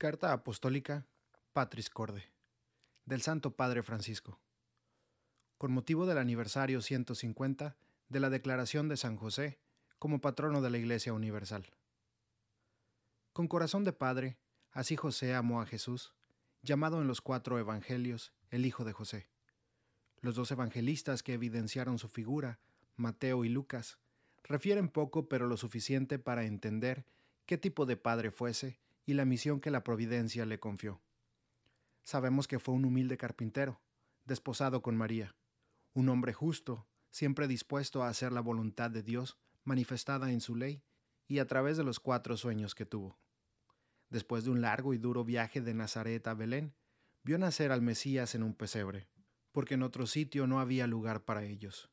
Carta Apostólica Patris Corde del Santo Padre Francisco. Con motivo del aniversario 150 de la declaración de San José como patrono de la Iglesia Universal. Con corazón de Padre, así José amó a Jesús, llamado en los cuatro Evangelios el Hijo de José. Los dos evangelistas que evidenciaron su figura, Mateo y Lucas, refieren poco pero lo suficiente para entender qué tipo de padre fuese y la misión que la providencia le confió. Sabemos que fue un humilde carpintero, desposado con María, un hombre justo, siempre dispuesto a hacer la voluntad de Dios manifestada en su ley y a través de los cuatro sueños que tuvo. Después de un largo y duro viaje de Nazaret a Belén, vio nacer al Mesías en un pesebre, porque en otro sitio no había lugar para ellos.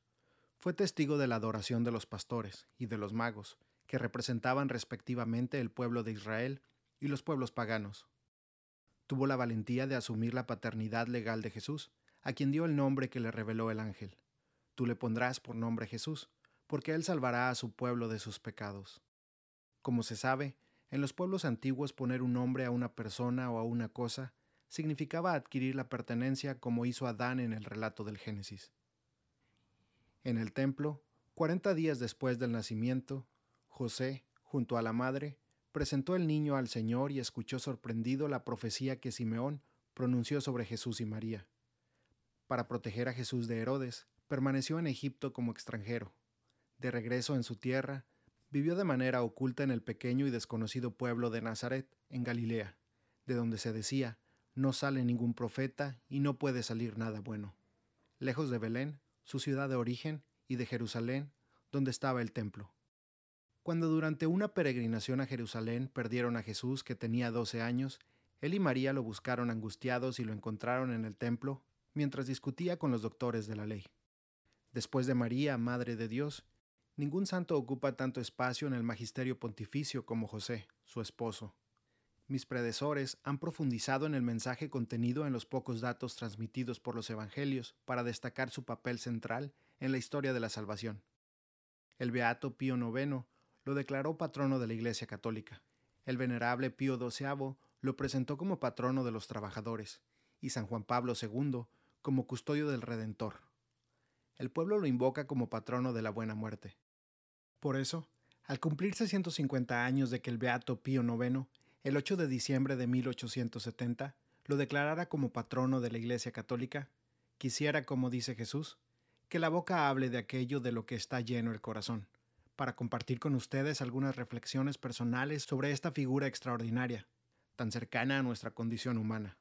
Fue testigo de la adoración de los pastores y de los magos, que representaban respectivamente el pueblo de Israel y los pueblos paganos. Tuvo la valentía de asumir la paternidad legal de Jesús, a quien dio el nombre que le reveló el ángel. Tú le pondrás por nombre Jesús, porque él salvará a su pueblo de sus pecados. Como se sabe, en los pueblos antiguos poner un nombre a una persona o a una cosa significaba adquirir la pertenencia como hizo Adán en el relato del Génesis. En el templo, cuarenta días después del nacimiento, José, junto a la madre, presentó el niño al Señor y escuchó sorprendido la profecía que Simeón pronunció sobre Jesús y María. Para proteger a Jesús de Herodes, permaneció en Egipto como extranjero. De regreso en su tierra, vivió de manera oculta en el pequeño y desconocido pueblo de Nazaret, en Galilea, de donde se decía, no sale ningún profeta y no puede salir nada bueno. Lejos de Belén, su ciudad de origen, y de Jerusalén, donde estaba el templo. Cuando durante una peregrinación a Jerusalén perdieron a Jesús que tenía doce años, él y María lo buscaron angustiados y lo encontraron en el templo mientras discutía con los doctores de la ley. Después de María, Madre de Dios, ningún santo ocupa tanto espacio en el magisterio pontificio como José, su esposo. Mis predecesores han profundizado en el mensaje contenido en los pocos datos transmitidos por los Evangelios para destacar su papel central en la historia de la salvación. El Beato Pío IX lo declaró patrono de la Iglesia Católica. El venerable Pío XII lo presentó como patrono de los trabajadores, y San Juan Pablo II como custodio del Redentor. El pueblo lo invoca como patrono de la buena muerte. Por eso, al cumplirse 150 años de que el Beato Pío IX, el 8 de diciembre de 1870, lo declarara como patrono de la Iglesia Católica, quisiera, como dice Jesús, que la boca hable de aquello de lo que está lleno el corazón para compartir con ustedes algunas reflexiones personales sobre esta figura extraordinaria, tan cercana a nuestra condición humana.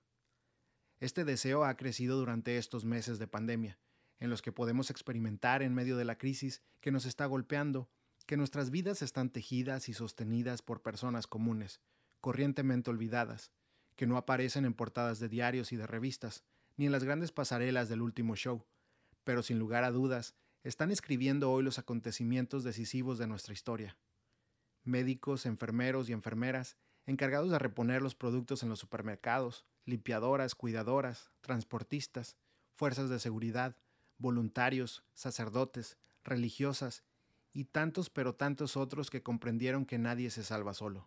Este deseo ha crecido durante estos meses de pandemia, en los que podemos experimentar en medio de la crisis que nos está golpeando, que nuestras vidas están tejidas y sostenidas por personas comunes, corrientemente olvidadas, que no aparecen en portadas de diarios y de revistas, ni en las grandes pasarelas del último show, pero sin lugar a dudas están escribiendo hoy los acontecimientos decisivos de nuestra historia. Médicos, enfermeros y enfermeras, encargados de reponer los productos en los supermercados, limpiadoras, cuidadoras, transportistas, fuerzas de seguridad, voluntarios, sacerdotes, religiosas y tantos pero tantos otros que comprendieron que nadie se salva solo.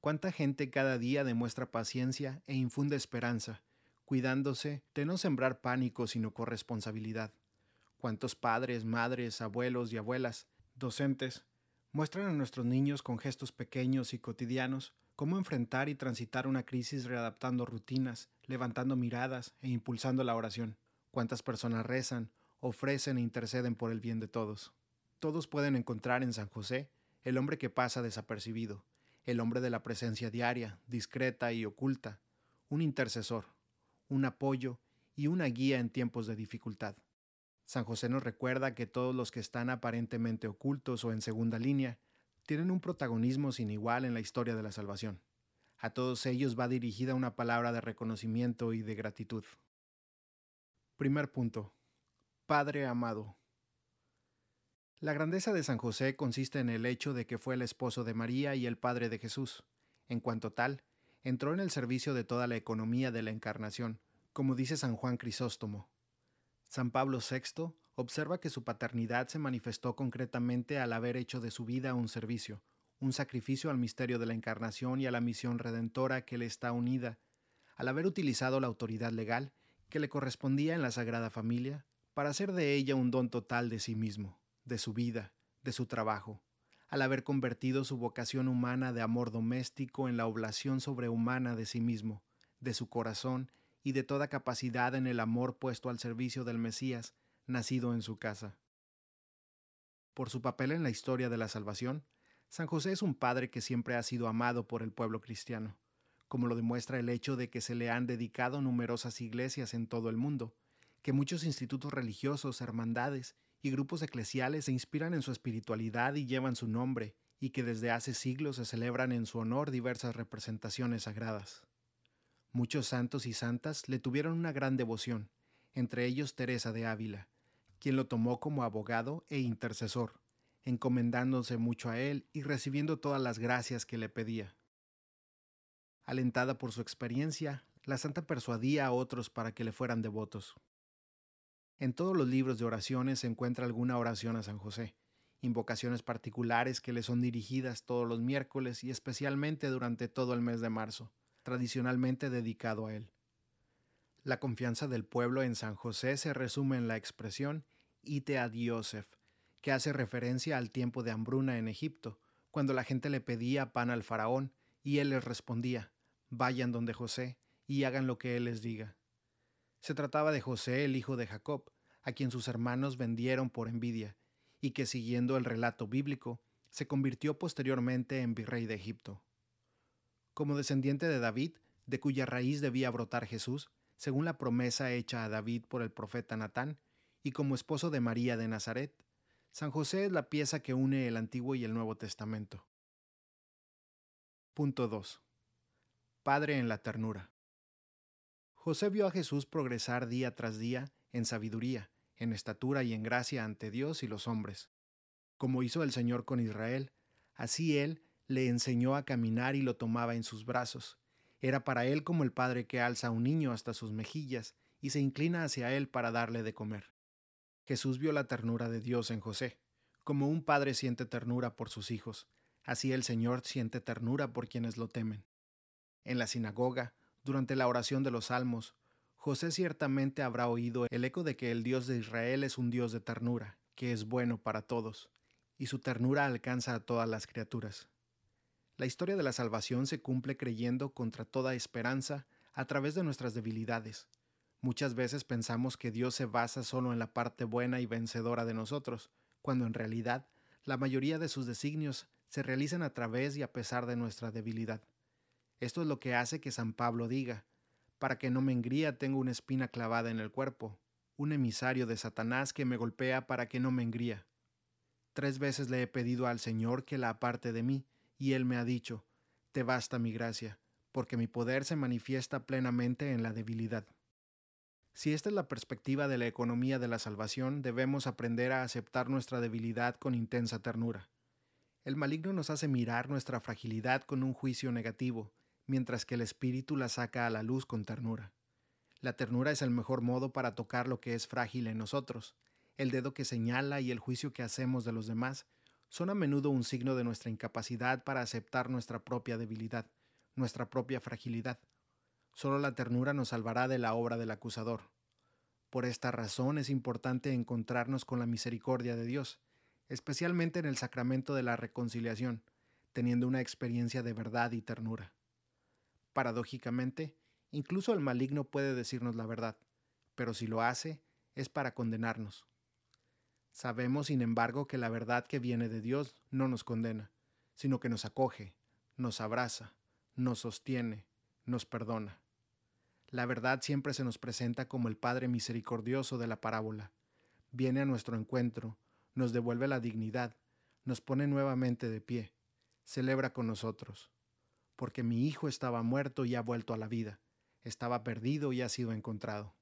Cuánta gente cada día demuestra paciencia e infunde esperanza, cuidándose de no sembrar pánico sino corresponsabilidad cuántos padres, madres, abuelos y abuelas, docentes, muestran a nuestros niños con gestos pequeños y cotidianos cómo enfrentar y transitar una crisis readaptando rutinas, levantando miradas e impulsando la oración. Cuántas personas rezan, ofrecen e interceden por el bien de todos. Todos pueden encontrar en San José el hombre que pasa desapercibido, el hombre de la presencia diaria, discreta y oculta, un intercesor, un apoyo y una guía en tiempos de dificultad. San José nos recuerda que todos los que están aparentemente ocultos o en segunda línea tienen un protagonismo sin igual en la historia de la salvación. A todos ellos va dirigida una palabra de reconocimiento y de gratitud. Primer punto. Padre amado. La grandeza de San José consiste en el hecho de que fue el esposo de María y el padre de Jesús. En cuanto tal, entró en el servicio de toda la economía de la encarnación, como dice San Juan Crisóstomo. San Pablo VI observa que su paternidad se manifestó concretamente al haber hecho de su vida un servicio, un sacrificio al misterio de la encarnación y a la misión redentora que le está unida, al haber utilizado la autoridad legal que le correspondía en la Sagrada Familia para hacer de ella un don total de sí mismo, de su vida, de su trabajo, al haber convertido su vocación humana de amor doméstico en la oblación sobrehumana de sí mismo, de su corazón y de toda capacidad en el amor puesto al servicio del Mesías, nacido en su casa. Por su papel en la historia de la salvación, San José es un padre que siempre ha sido amado por el pueblo cristiano, como lo demuestra el hecho de que se le han dedicado numerosas iglesias en todo el mundo, que muchos institutos religiosos, hermandades y grupos eclesiales se inspiran en su espiritualidad y llevan su nombre, y que desde hace siglos se celebran en su honor diversas representaciones sagradas. Muchos santos y santas le tuvieron una gran devoción, entre ellos Teresa de Ávila, quien lo tomó como abogado e intercesor, encomendándose mucho a él y recibiendo todas las gracias que le pedía. Alentada por su experiencia, la santa persuadía a otros para que le fueran devotos. En todos los libros de oraciones se encuentra alguna oración a San José, invocaciones particulares que le son dirigidas todos los miércoles y especialmente durante todo el mes de marzo, tradicionalmente dedicado a él. La confianza del pueblo en San José se resume en la expresión Ite ad Yosef, que hace referencia al tiempo de hambruna en Egipto, cuando la gente le pedía pan al faraón y él les respondía, vayan donde José y hagan lo que él les diga. Se trataba de José, el hijo de Jacob, a quien sus hermanos vendieron por envidia, y que siguiendo el relato bíblico, se convirtió posteriormente en virrey de Egipto. Como descendiente de David, de cuya raíz debía brotar Jesús, según la promesa hecha a David por el profeta Natán, y como esposo de María de Nazaret, San José es la pieza que une el Antiguo y el Nuevo Testamento. Punto 2. Padre en la ternura. José vio a Jesús progresar día tras día en sabiduría, en estatura y en gracia ante Dios y los hombres. Como hizo el Señor con Israel, así Él le enseñó a caminar y lo tomaba en sus brazos. Era para Él como el padre que alza a un niño hasta sus mejillas y se inclina hacia Él para darle de comer. Jesús vio la ternura de Dios en José. Como un padre siente ternura por sus hijos, así el Señor siente ternura por quienes lo temen. En la sinagoga, durante la oración de los salmos, José ciertamente habrá oído el eco de que el Dios de Israel es un Dios de ternura, que es bueno para todos, y su ternura alcanza a todas las criaturas. La historia de la salvación se cumple creyendo contra toda esperanza a través de nuestras debilidades. Muchas veces pensamos que Dios se basa solo en la parte buena y vencedora de nosotros, cuando en realidad la mayoría de sus designios se realizan a través y a pesar de nuestra debilidad. Esto es lo que hace que San Pablo diga, para que no me engría tengo una espina clavada en el cuerpo, un emisario de Satanás que me golpea para que no me engría. Tres veces le he pedido al Señor que la aparte de mí, y Él me ha dicho, Te basta mi gracia, porque mi poder se manifiesta plenamente en la debilidad. Si esta es la perspectiva de la economía de la salvación, debemos aprender a aceptar nuestra debilidad con intensa ternura. El maligno nos hace mirar nuestra fragilidad con un juicio negativo, mientras que el espíritu la saca a la luz con ternura. La ternura es el mejor modo para tocar lo que es frágil en nosotros. El dedo que señala y el juicio que hacemos de los demás son a menudo un signo de nuestra incapacidad para aceptar nuestra propia debilidad, nuestra propia fragilidad. Solo la ternura nos salvará de la obra del acusador. Por esta razón es importante encontrarnos con la misericordia de Dios, especialmente en el sacramento de la reconciliación, teniendo una experiencia de verdad y ternura. Paradójicamente, incluso el maligno puede decirnos la verdad, pero si lo hace, es para condenarnos. Sabemos, sin embargo, que la verdad que viene de Dios no nos condena, sino que nos acoge, nos abraza, nos sostiene, nos perdona. La verdad siempre se nos presenta como el Padre misericordioso de la parábola. Viene a nuestro encuentro, nos devuelve la dignidad, nos pone nuevamente de pie, celebra con nosotros porque mi hijo estaba muerto y ha vuelto a la vida, estaba perdido y ha sido encontrado.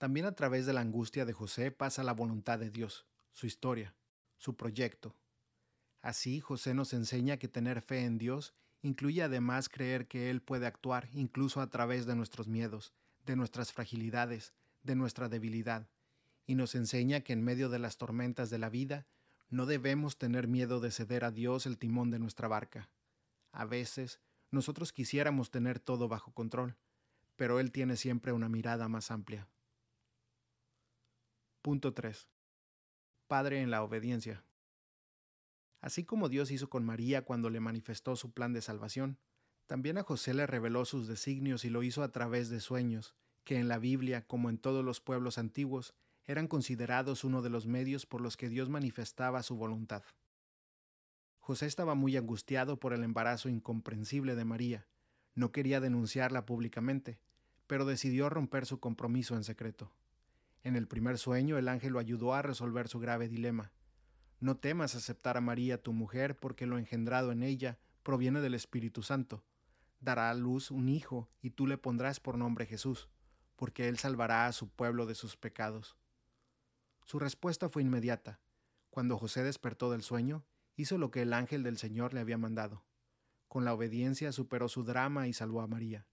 También a través de la angustia de José pasa la voluntad de Dios, su historia, su proyecto. Así José nos enseña que tener fe en Dios incluye además creer que Él puede actuar incluso a través de nuestros miedos, de nuestras fragilidades, de nuestra debilidad, y nos enseña que en medio de las tormentas de la vida No debemos tener miedo de ceder a Dios el timón de nuestra barca. A veces, nosotros quisiéramos tener todo bajo control, pero Él tiene siempre una mirada más amplia. Punto 3. Padre en la obediencia. Así como Dios hizo con María cuando le manifestó su plan de salvación, también a José le reveló sus designios y lo hizo a través de sueños, que en la Biblia, como en todos los pueblos antiguos, eran considerados uno de los medios por los que Dios manifestaba su voluntad. José estaba muy angustiado por el embarazo incomprensible de María. No quería denunciarla públicamente, pero decidió romper su compromiso en secreto. En el primer sueño el ángel lo ayudó a resolver su grave dilema. No temas aceptar a María tu mujer, porque lo engendrado en ella proviene del Espíritu Santo. Dará a luz un hijo, y tú le pondrás por nombre Jesús, porque él salvará a su pueblo de sus pecados. Su respuesta fue inmediata. Cuando José despertó del sueño, hizo lo que el ángel del Señor le había mandado. Con la obediencia superó su drama y salvó a María.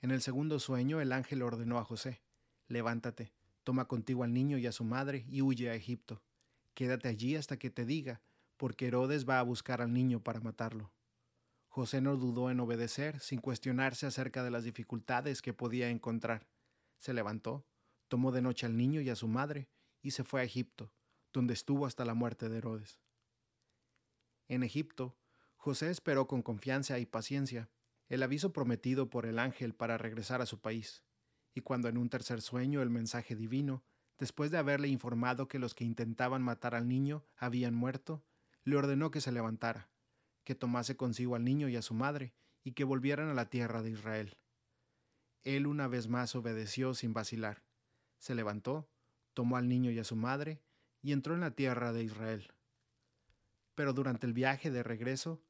En el segundo sueño el ángel ordenó a José, Levántate, toma contigo al niño y a su madre y huye a Egipto. Quédate allí hasta que te diga, porque Herodes va a buscar al niño para matarlo. José no dudó en obedecer sin cuestionarse acerca de las dificultades que podía encontrar. Se levantó, tomó de noche al niño y a su madre, y se fue a Egipto, donde estuvo hasta la muerte de Herodes. En Egipto, José esperó con confianza y paciencia el aviso prometido por el ángel para regresar a su país, y cuando en un tercer sueño el mensaje divino, después de haberle informado que los que intentaban matar al niño habían muerto, le ordenó que se levantara, que tomase consigo al niño y a su madre, y que volvieran a la tierra de Israel. Él una vez más obedeció sin vacilar se levantó, tomó al niño y a su madre, y entró en la tierra de Israel. Pero durante el viaje de regreso,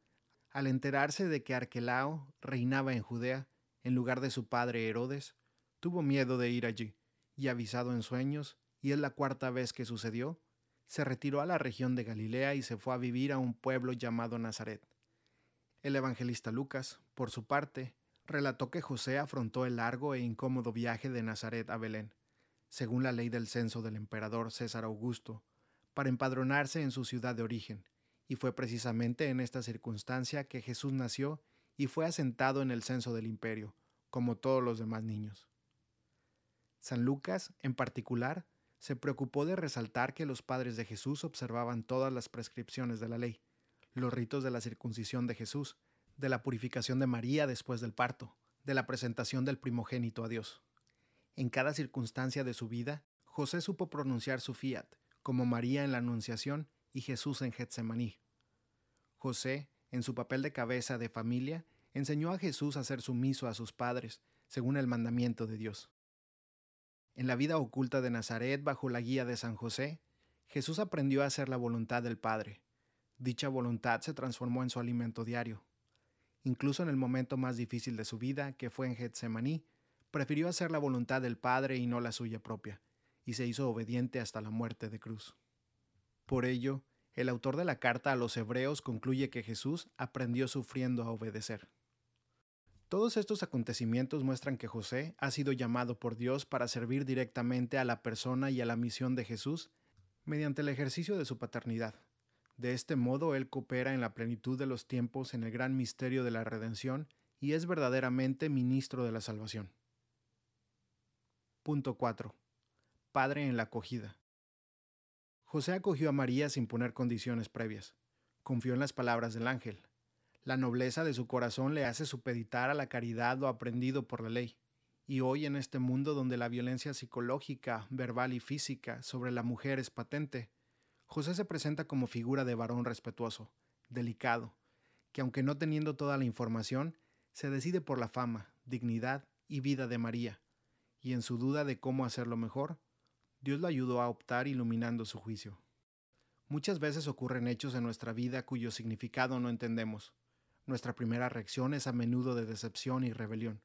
al enterarse de que Arquelao reinaba en Judea, en lugar de su padre Herodes, tuvo miedo de ir allí, y avisado en sueños, y es la cuarta vez que sucedió, se retiró a la región de Galilea y se fue a vivir a un pueblo llamado Nazaret. El evangelista Lucas, por su parte, relató que José afrontó el largo e incómodo viaje de Nazaret a Belén, según la ley del censo del emperador César Augusto, para empadronarse en su ciudad de origen, y fue precisamente en esta circunstancia que Jesús nació y fue asentado en el censo del imperio, como todos los demás niños. San Lucas, en particular, se preocupó de resaltar que los padres de Jesús observaban todas las prescripciones de la ley, los ritos de la circuncisión de Jesús, de la purificación de María después del parto, de la presentación del primogénito a Dios. En cada circunstancia de su vida, José supo pronunciar su fiat, como María en la Anunciación y Jesús en Getsemaní. José, en su papel de cabeza de familia, enseñó a Jesús a ser sumiso a sus padres, según el mandamiento de Dios. En la vida oculta de Nazaret, bajo la guía de San José, Jesús aprendió a hacer la voluntad del Padre. Dicha voluntad se transformó en su alimento diario. Incluso en el momento más difícil de su vida, que fue en Getsemaní, prefirió hacer la voluntad del Padre y no la suya propia, y se hizo obediente hasta la muerte de cruz. Por ello, el autor de la carta a los hebreos concluye que Jesús aprendió sufriendo a obedecer. Todos estos acontecimientos muestran que José ha sido llamado por Dios para servir directamente a la persona y a la misión de Jesús mediante el ejercicio de su paternidad. De este modo, él coopera en la plenitud de los tiempos en el gran misterio de la redención y es verdaderamente ministro de la salvación. Punto 4. Padre en la acogida. José acogió a María sin poner condiciones previas. Confió en las palabras del ángel. La nobleza de su corazón le hace supeditar a la caridad lo aprendido por la ley. Y hoy en este mundo donde la violencia psicológica, verbal y física sobre la mujer es patente, José se presenta como figura de varón respetuoso, delicado, que aunque no teniendo toda la información, se decide por la fama, dignidad y vida de María, y en su duda de cómo hacerlo mejor, Dios lo ayudó a optar iluminando su juicio. Muchas veces ocurren hechos en nuestra vida cuyo significado no entendemos. Nuestra primera reacción es a menudo de decepción y rebelión.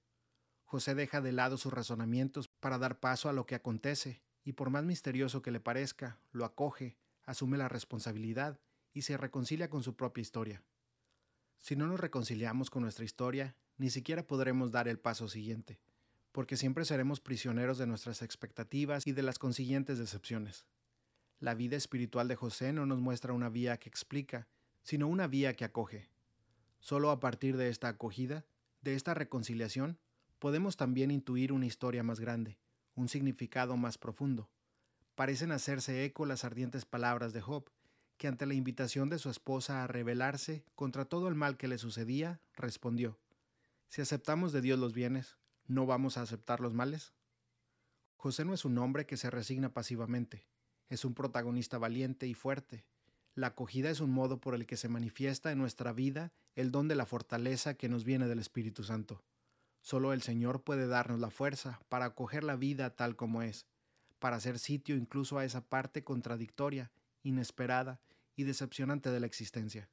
José deja de lado sus razonamientos para dar paso a lo que acontece, y por más misterioso que le parezca, lo acoge, asume la responsabilidad y se reconcilia con su propia historia. Si no nos reconciliamos con nuestra historia, ni siquiera podremos dar el paso siguiente porque siempre seremos prisioneros de nuestras expectativas y de las consiguientes decepciones. La vida espiritual de José no nos muestra una vía que explica, sino una vía que acoge. Solo a partir de esta acogida, de esta reconciliación, podemos también intuir una historia más grande, un significado más profundo. Parecen hacerse eco las ardientes palabras de Job, que ante la invitación de su esposa a rebelarse contra todo el mal que le sucedía, respondió, Si aceptamos de Dios los bienes, ¿no vamos a aceptar los males? José no es un hombre que se resigna pasivamente, es un protagonista valiente y fuerte. La acogida es un modo por el que se manifiesta en nuestra vida el don de la fortaleza que nos viene del Espíritu Santo. Solo el Señor puede darnos la fuerza para acoger la vida tal como es, para hacer sitio incluso a esa parte contradictoria inesperada y decepcionante de la existencia.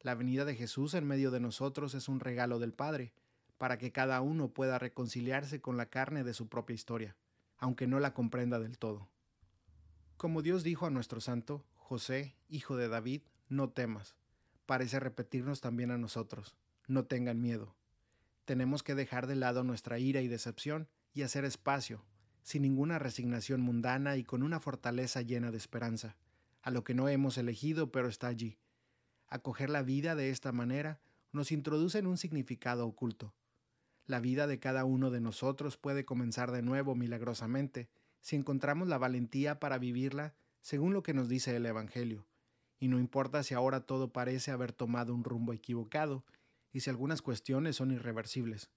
La venida de Jesús en medio de nosotros es un regalo del Padre, para que cada uno pueda reconciliarse con la carne de su propia historia, aunque no la comprenda del todo. Como Dios dijo a nuestro santo, José, hijo de David, no temas, parece repetirnos también a nosotros, no tengan miedo. Tenemos que dejar de lado nuestra ira y decepción y hacer espacio, sin ninguna resignación mundana y con una fortaleza llena de esperanza, a lo que no hemos elegido pero está allí. Acoger la vida de esta manera nos introduce en un significado oculto. La vida de cada uno de nosotros puede comenzar de nuevo milagrosamente si encontramos la valentía para vivirla según lo que nos dice el Evangelio, y no importa si ahora todo parece haber tomado un rumbo equivocado y si algunas cuestiones son irreversibles.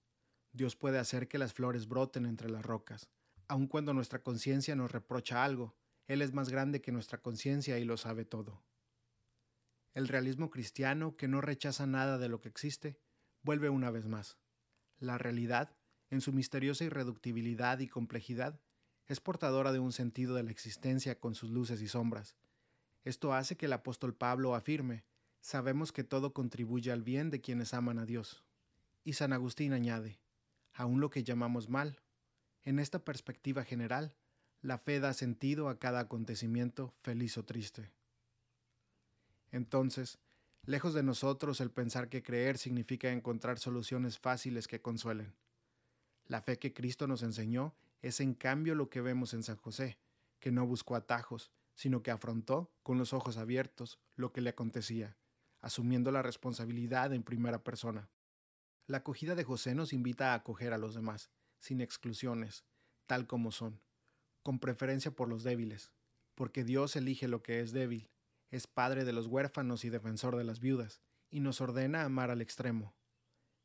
Dios puede hacer que las flores broten entre las rocas, aun cuando nuestra conciencia nos reprocha algo, él es más grande que nuestra conciencia y lo sabe todo. El realismo cristiano, que no rechaza nada de lo que existe, vuelve una vez más. La realidad, en su misteriosa irreductibilidad y complejidad, es portadora de un sentido de la existencia con sus luces y sombras. Esto hace que el apóstol Pablo afirme, sabemos que todo contribuye al bien de quienes aman a Dios. Y San Agustín añade, aún lo que llamamos mal. En esta perspectiva general, la fe da sentido a cada acontecimiento, feliz o triste. Entonces, lejos de nosotros el pensar que creer significa encontrar soluciones fáciles que consuelen. La fe que Cristo nos enseñó es en cambio lo que vemos en San José, que no buscó atajos, sino que afrontó, con los ojos abiertos, lo que le acontecía, asumiendo la responsabilidad en primera persona. La acogida de José nos invita a acoger a los demás, sin exclusiones, tal como son, con preferencia por los débiles, porque Dios elige lo que es débil, es padre de los huérfanos y defensor de las viudas, y nos ordena amar al extremo.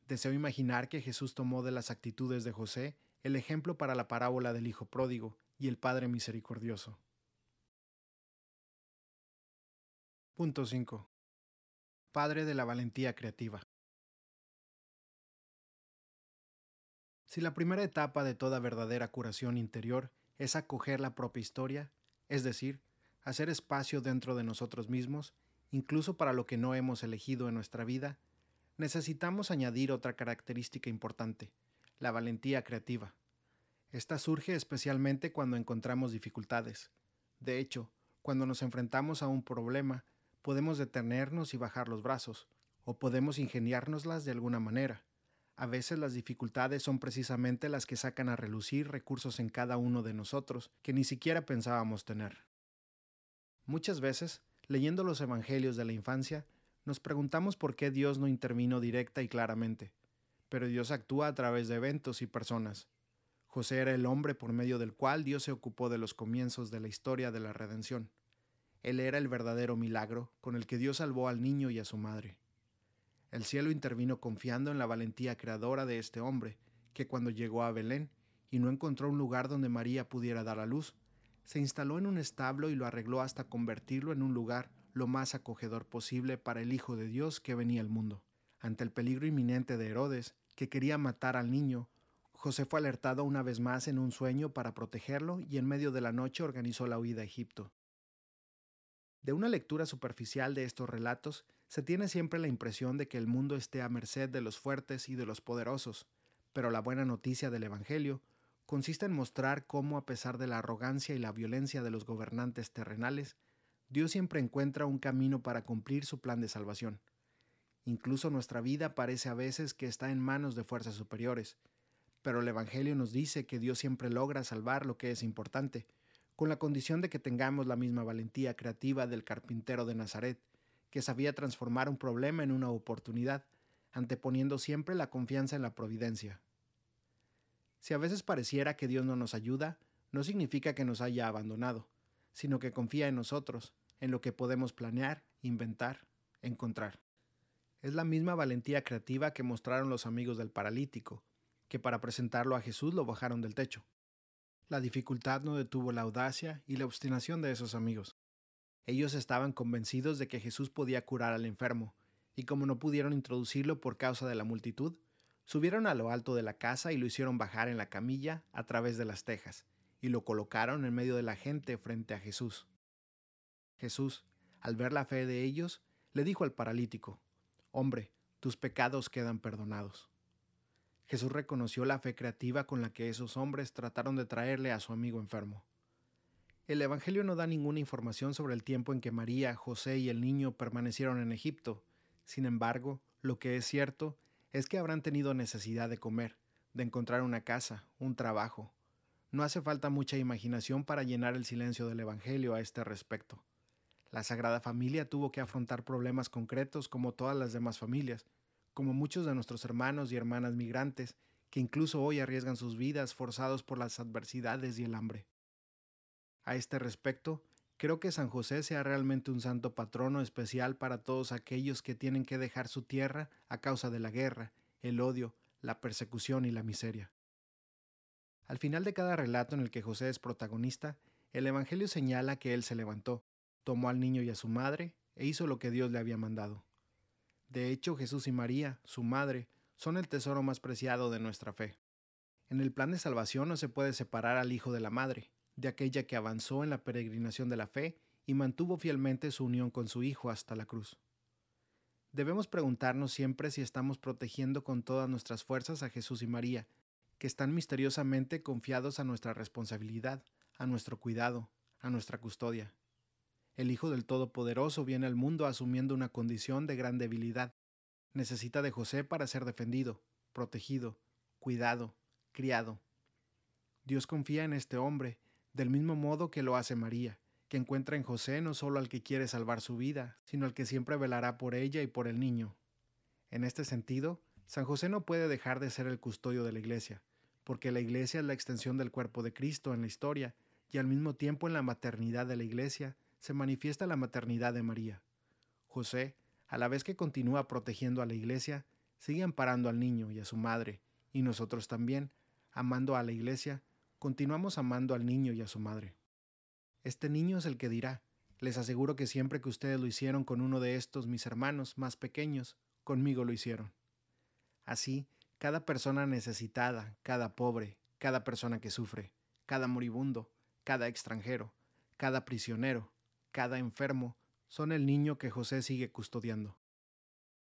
Deseo imaginar que Jesús tomó de las actitudes de José el ejemplo para la parábola del Hijo pródigo y el Padre misericordioso. Punto 5. Padre de la valentía creativa. Si la primera etapa de toda verdadera curación interior es acoger la propia historia, es decir, hacer espacio dentro de nosotros mismos, incluso para lo que no hemos elegido en nuestra vida, necesitamos añadir otra característica importante, la valentía creativa. Esta surge especialmente cuando encontramos dificultades. De hecho, cuando nos enfrentamos a un problema, podemos detenernos y bajar los brazos, o podemos ingeniárnoslas de alguna manera. A veces las dificultades son precisamente las que sacan a relucir recursos en cada uno de nosotros que ni siquiera pensábamos tener. Muchas veces, leyendo los Evangelios de la infancia, nos preguntamos por qué Dios no intervino directa y claramente, pero Dios actúa a través de eventos y personas. José era el hombre por medio del cual Dios se ocupó de los comienzos de la historia de la redención. Él era el verdadero milagro con el que Dios salvó al niño y a su madre. El cielo intervino confiando en la valentía creadora de este hombre, que cuando llegó a Belén y no encontró un lugar donde María pudiera dar a luz, se instaló en un establo y lo arregló hasta convertirlo en un lugar lo más acogedor posible para el Hijo de Dios que venía al mundo. Ante el peligro inminente de Herodes, que quería matar al niño, José fue alertado una vez más en un sueño para protegerlo y en medio de la noche organizó la huida a Egipto. De una lectura superficial de estos relatos, se tiene siempre la impresión de que el mundo esté a merced de los fuertes y de los poderosos, pero la buena noticia del Evangelio consiste en mostrar cómo, a pesar de la arrogancia y la violencia de los gobernantes terrenales, Dios siempre encuentra un camino para cumplir su plan de salvación. Incluso nuestra vida parece a veces que está en manos de fuerzas superiores, pero el Evangelio nos dice que Dios siempre logra salvar lo que es importante, con la condición de que tengamos la misma valentía creativa del carpintero de Nazaret, que sabía transformar un problema en una oportunidad, anteponiendo siempre la confianza en la providencia. Si a veces pareciera que Dios no nos ayuda, no significa que nos haya abandonado, sino que confía en nosotros, en lo que podemos planear, inventar, encontrar. Es la misma valentía creativa que mostraron los amigos del paralítico, que para presentarlo a Jesús lo bajaron del techo. La dificultad no detuvo la audacia y la obstinación de esos amigos. Ellos estaban convencidos de que Jesús podía curar al enfermo, y como no pudieron introducirlo por causa de la multitud, subieron a lo alto de la casa y lo hicieron bajar en la camilla a través de las tejas, y lo colocaron en medio de la gente frente a Jesús. Jesús, al ver la fe de ellos, le dijo al paralítico, Hombre, tus pecados quedan perdonados. Jesús reconoció la fe creativa con la que esos hombres trataron de traerle a su amigo enfermo. El Evangelio no da ninguna información sobre el tiempo en que María, José y el niño permanecieron en Egipto. Sin embargo, lo que es cierto es que habrán tenido necesidad de comer, de encontrar una casa, un trabajo. No hace falta mucha imaginación para llenar el silencio del Evangelio a este respecto. La Sagrada Familia tuvo que afrontar problemas concretos como todas las demás familias, como muchos de nuestros hermanos y hermanas migrantes, que incluso hoy arriesgan sus vidas forzados por las adversidades y el hambre. A este respecto, creo que San José sea realmente un santo patrono especial para todos aquellos que tienen que dejar su tierra a causa de la guerra, el odio, la persecución y la miseria. Al final de cada relato en el que José es protagonista, el Evangelio señala que él se levantó, tomó al niño y a su madre e hizo lo que Dios le había mandado. De hecho, Jesús y María, su madre, son el tesoro más preciado de nuestra fe. En el plan de salvación no se puede separar al hijo de la madre, de aquella que avanzó en la peregrinación de la fe y mantuvo fielmente su unión con su hijo hasta la cruz. Debemos preguntarnos siempre si estamos protegiendo con todas nuestras fuerzas a Jesús y María, que están misteriosamente confiados a nuestra responsabilidad, a nuestro cuidado, a nuestra custodia. El Hijo del Todopoderoso viene al mundo asumiendo una condición de gran debilidad. Necesita de José para ser defendido, protegido, cuidado, criado. Dios confía en este hombre, del mismo modo que lo hace María, que encuentra en José no solo al que quiere salvar su vida, sino al que siempre velará por ella y por el niño. En este sentido, San José no puede dejar de ser el custodio de la Iglesia, porque la Iglesia es la extensión del cuerpo de Cristo en la historia, y al mismo tiempo en la maternidad de la Iglesia se manifiesta la maternidad de María. José, a la vez que continúa protegiendo a la iglesia, sigue amparando al niño y a su madre, y nosotros también, amando a la iglesia, continuamos amando al niño y a su madre. Este niño es el que dirá, les aseguro que siempre que ustedes lo hicieron con uno de estos mis hermanos más pequeños, conmigo lo hicieron. Así, cada persona necesitada, cada pobre, cada persona que sufre, cada moribundo, cada extranjero, cada prisionero, cada enfermo, son el niño que José sigue custodiando.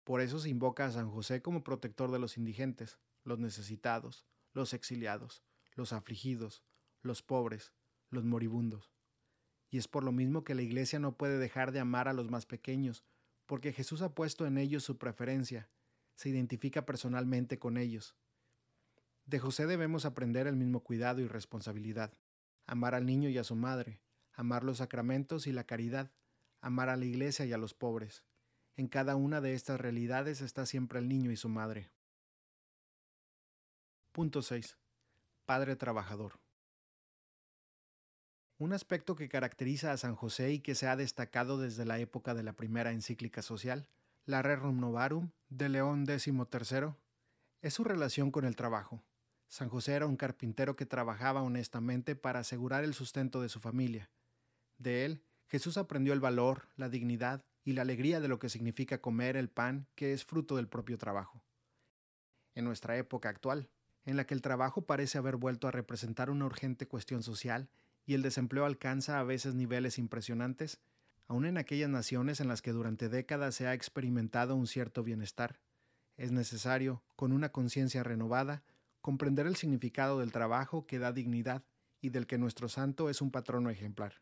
Por eso se invoca a San José como protector de los indigentes, los necesitados, los exiliados, los afligidos, los pobres, los moribundos. Y es por lo mismo que la Iglesia no puede dejar de amar a los más pequeños, porque Jesús ha puesto en ellos su preferencia, se identifica personalmente con ellos. De José debemos aprender el mismo cuidado y responsabilidad, amar al niño y a su madre, amar los sacramentos y la caridad, amar a la iglesia y a los pobres. En cada una de estas realidades está siempre el niño y su madre. Punto 6. Padre trabajador. Un aspecto que caracteriza a San José y que se ha destacado desde la época de la primera encíclica social, la Rerum Novarum de León XIII, es su relación con el trabajo. San José era un carpintero que trabajaba honestamente para asegurar el sustento de su familia, de él, Jesús aprendió el valor, la dignidad y la alegría de lo que significa comer el pan que es fruto del propio trabajo. En nuestra época actual, en la que el trabajo parece haber vuelto a representar una urgente cuestión social y el desempleo alcanza a veces niveles impresionantes, aun en aquellas naciones en las que durante décadas se ha experimentado un cierto bienestar, es necesario, con una conciencia renovada, comprender el significado del trabajo que da dignidad y del que nuestro santo es un patrono ejemplar.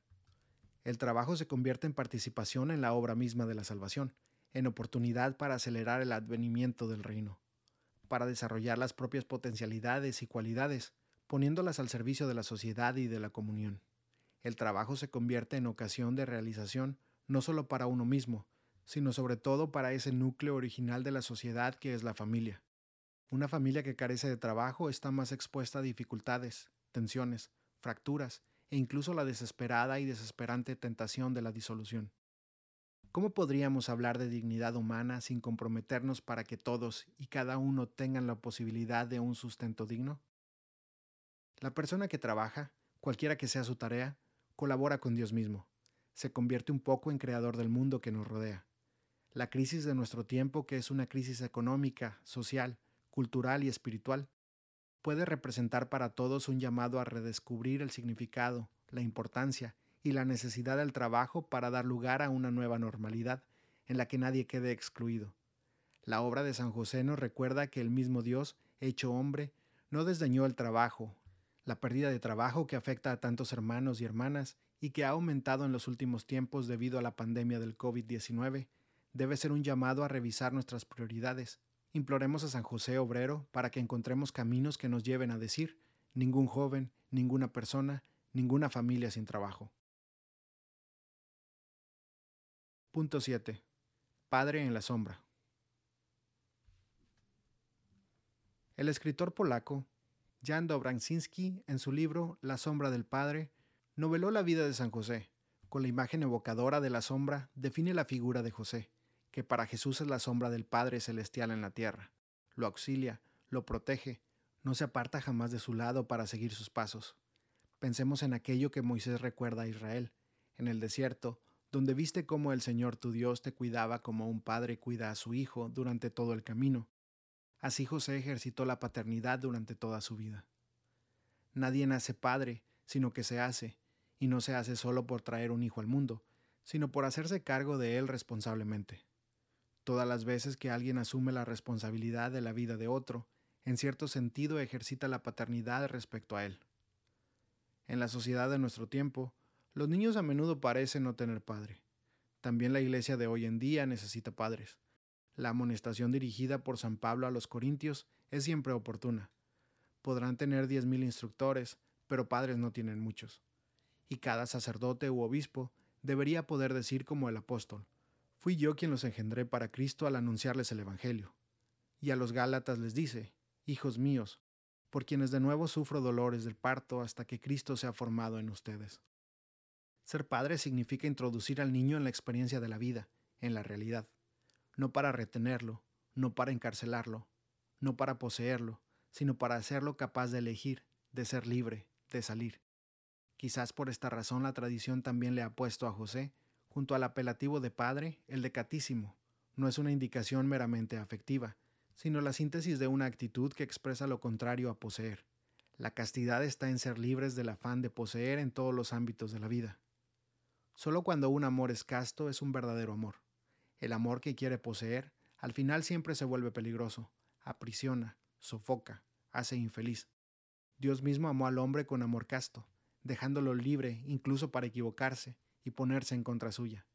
El trabajo se convierte en participación en la obra misma de la salvación, en oportunidad para acelerar el advenimiento del reino, para desarrollar las propias potencialidades y cualidades, poniéndolas al servicio de la sociedad y de la comunión. el trabajo se convierte en ocasión de realización no solo para uno mismo, sino sobre todo para ese núcleo original de la sociedad que es la familia. Una familia que carece de trabajo está más expuesta a dificultades, tensiones, fracturas e incluso la desesperada y desesperante tentación de la disolución. ¿Cómo podríamos hablar de dignidad humana sin comprometernos para que todos y cada uno tengan la posibilidad de un sustento digno? La persona que trabaja, cualquiera que sea su tarea, colabora con Dios mismo, se convierte un poco en creador del mundo que nos rodea. La crisis de nuestro tiempo, que es una crisis económica, social, cultural y espiritual, puede representar para todos un llamado a redescubrir el significado, la importancia y la necesidad del trabajo para dar lugar a una nueva normalidad en la que nadie quede excluido. La obra de San José nos recuerda que el mismo Dios, hecho hombre, no desdeñó el trabajo, la pérdida de trabajo que afecta a tantos hermanos y hermanas y que ha aumentado en los últimos tiempos debido a la pandemia del COVID-19, debe ser un llamado a revisar nuestras prioridades. Imploremos a San José Obrero para que encontremos caminos que nos lleven a decir, ningún joven, ninguna persona, ninguna familia sin trabajo. Punto 7. Padre en la sombra. El escritor polaco Jan Dobranczynski, en su libro La sombra del Padre, noveló la vida de San José. Con la imagen evocadora de la sombra, define la figura de José, que para Jesús es la sombra del Padre Celestial en la tierra. Lo auxilia, lo protege, no se aparta jamás de su lado para seguir sus pasos. Pensemos en aquello que Moisés recuerda a Israel, en el desierto, donde viste cómo el Señor tu Dios te cuidaba como un padre cuida a su hijo durante todo el camino, Así José ejercitó la paternidad durante toda su vida. Nadie nace padre, sino que se hace, y no se hace solo por traer un hijo al mundo, sino por hacerse cargo de él responsablemente. Todas las veces que alguien asume la responsabilidad de la vida de otro, en cierto sentido ejercita la paternidad respecto a él. En la sociedad de nuestro tiempo, los niños a menudo parecen no tener padre. También la iglesia de hoy en día necesita padres. La amonestación dirigida por San Pablo a los Corintios es siempre oportuna. Podrán tener diez mil instructores, pero padres no tienen muchos. Y cada sacerdote u obispo debería poder decir como el apóstol, fui yo quien los engendré para Cristo al anunciarles el Evangelio. Y a los Gálatas les dice, hijos míos, por quienes de nuevo sufro dolores del parto hasta que Cristo sea formado en ustedes. Ser padre significa introducir al niño en la experiencia de la vida, en la realidad no para retenerlo, no para encarcelarlo, no para poseerlo, sino para hacerlo capaz de elegir, de ser libre, de salir. Quizás por esta razón la tradición también le ha puesto a José, junto al apelativo de padre, el de catísimo. No es una indicación meramente afectiva, sino la síntesis de una actitud que expresa lo contrario a poseer. La castidad está en ser libres del afán de poseer en todos los ámbitos de la vida. Solo cuando un amor es casto es un verdadero amor. El amor que quiere poseer, al final siempre se vuelve peligroso, aprisiona, sofoca, hace infeliz. Dios mismo amó al hombre con amor casto, dejándolo libre incluso para equivocarse y ponerse en contra suya.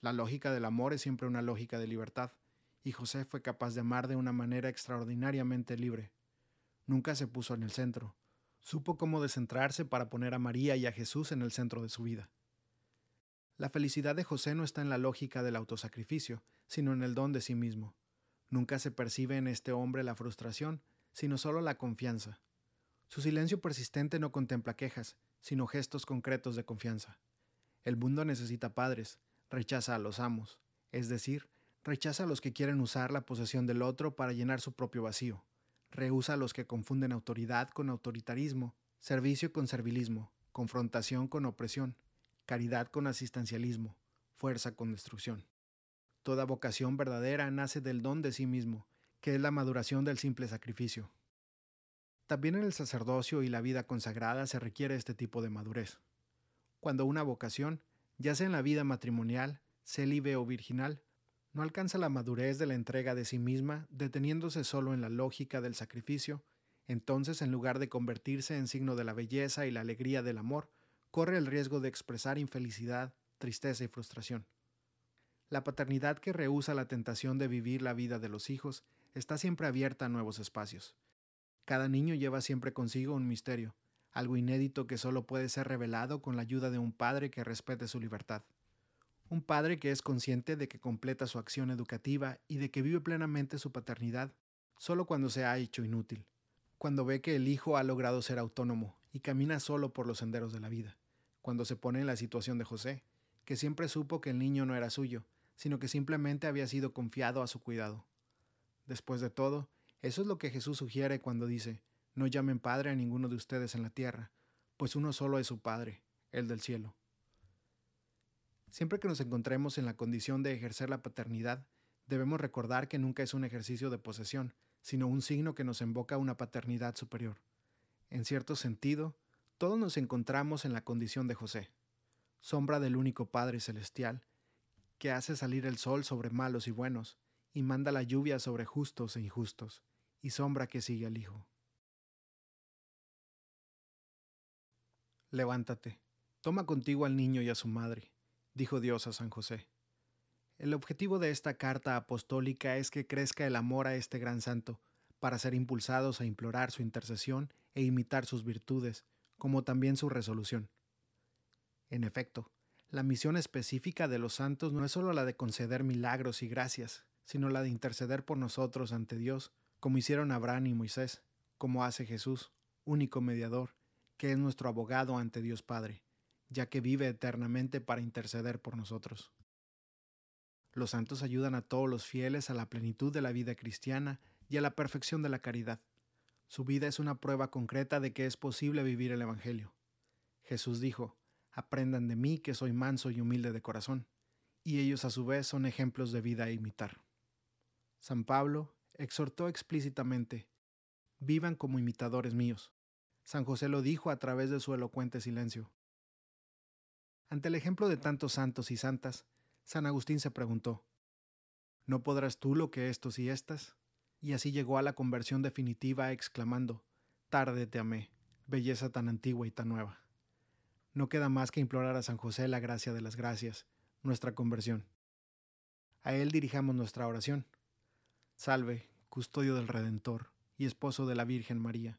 La lógica del amor es siempre una lógica de libertad, y José fue capaz de amar de una manera extraordinariamente libre. Nunca se puso en el centro, supo cómo descentrarse para poner a María y a Jesús en el centro de su vida. La felicidad de José no está en la lógica del autosacrificio, sino en el don de sí mismo. Nunca se percibe en este hombre la frustración, sino solo la confianza. Su silencio persistente no contempla quejas, sino gestos concretos de confianza. El mundo necesita padres, rechaza a los amos, es decir, rechaza a los que quieren usar la posesión del otro para llenar su propio vacío, rehúsa a los que confunden autoridad con autoritarismo, servicio con servilismo, confrontación con opresión caridad con asistencialismo, fuerza con destrucción. Toda vocación verdadera nace del don de sí mismo, que es la maduración del simple sacrificio. También en el sacerdocio y la vida consagrada se requiere este tipo de madurez. Cuando una vocación, ya sea en la vida matrimonial, célibe o virginal, no alcanza la madurez de la entrega de sí misma, deteniéndose solo en la lógica del sacrificio, entonces en lugar de convertirse en signo de la belleza y la alegría del amor, corre el riesgo de expresar infelicidad, tristeza y frustración. La paternidad que rehúsa la tentación de vivir la vida de los hijos está siempre abierta a nuevos espacios. Cada niño lleva siempre consigo un misterio, algo inédito que solo puede ser revelado con la ayuda de un padre que respete su libertad. Un padre que es consciente de que completa su acción educativa y de que vive plenamente su paternidad, solo cuando se ha hecho inútil, cuando ve que el hijo ha logrado ser autónomo y camina solo por los senderos de la vida, cuando se pone en la situación de José, que siempre supo que el niño no era suyo, sino que simplemente había sido confiado a su cuidado. Después de todo, eso es lo que Jesús sugiere cuando dice, no llamen Padre a ninguno de ustedes en la tierra, pues uno solo es su Padre, el del cielo. Siempre que nos encontremos en la condición de ejercer la paternidad, debemos recordar que nunca es un ejercicio de posesión, sino un signo que nos invoca a una paternidad superior. En cierto sentido, todos nos encontramos en la condición de José, sombra del único Padre celestial, que hace salir el sol sobre malos y buenos, y manda la lluvia sobre justos e injustos, y sombra que sigue al Hijo. Levántate, toma contigo al niño y a su madre, dijo Dios a San José. El objetivo de esta carta apostólica es que crezca el amor a este gran santo, para ser impulsados a implorar su intercesión e imitar sus virtudes, como también su resolución. En efecto, la misión específica de los santos no es solo la de conceder milagros y gracias, sino la de interceder por nosotros ante Dios, como hicieron Abraham y Moisés, como hace Jesús, único mediador, que es nuestro abogado ante Dios Padre, ya que vive eternamente para interceder por nosotros. Los santos ayudan a todos los fieles a la plenitud de la vida cristiana y a la perfección de la caridad. Su vida es una prueba concreta de que es posible vivir el Evangelio. Jesús dijo, Aprendan de mí que soy manso y humilde de corazón, y ellos a su vez son ejemplos de vida a imitar. San Pablo exhortó explícitamente, Vivan como imitadores míos. San José lo dijo a través de su elocuente silencio. Ante el ejemplo de tantos santos y santas, San Agustín se preguntó, ¿No podrás tú lo que estos y estas? Y así llegó a la conversión definitiva exclamando, Tarde te amé, belleza tan antigua y tan nueva. No queda más que implorar a San José la gracia de las gracias, nuestra conversión. A él dirijamos nuestra oración. Salve, custodio del Redentor y esposo de la Virgen María.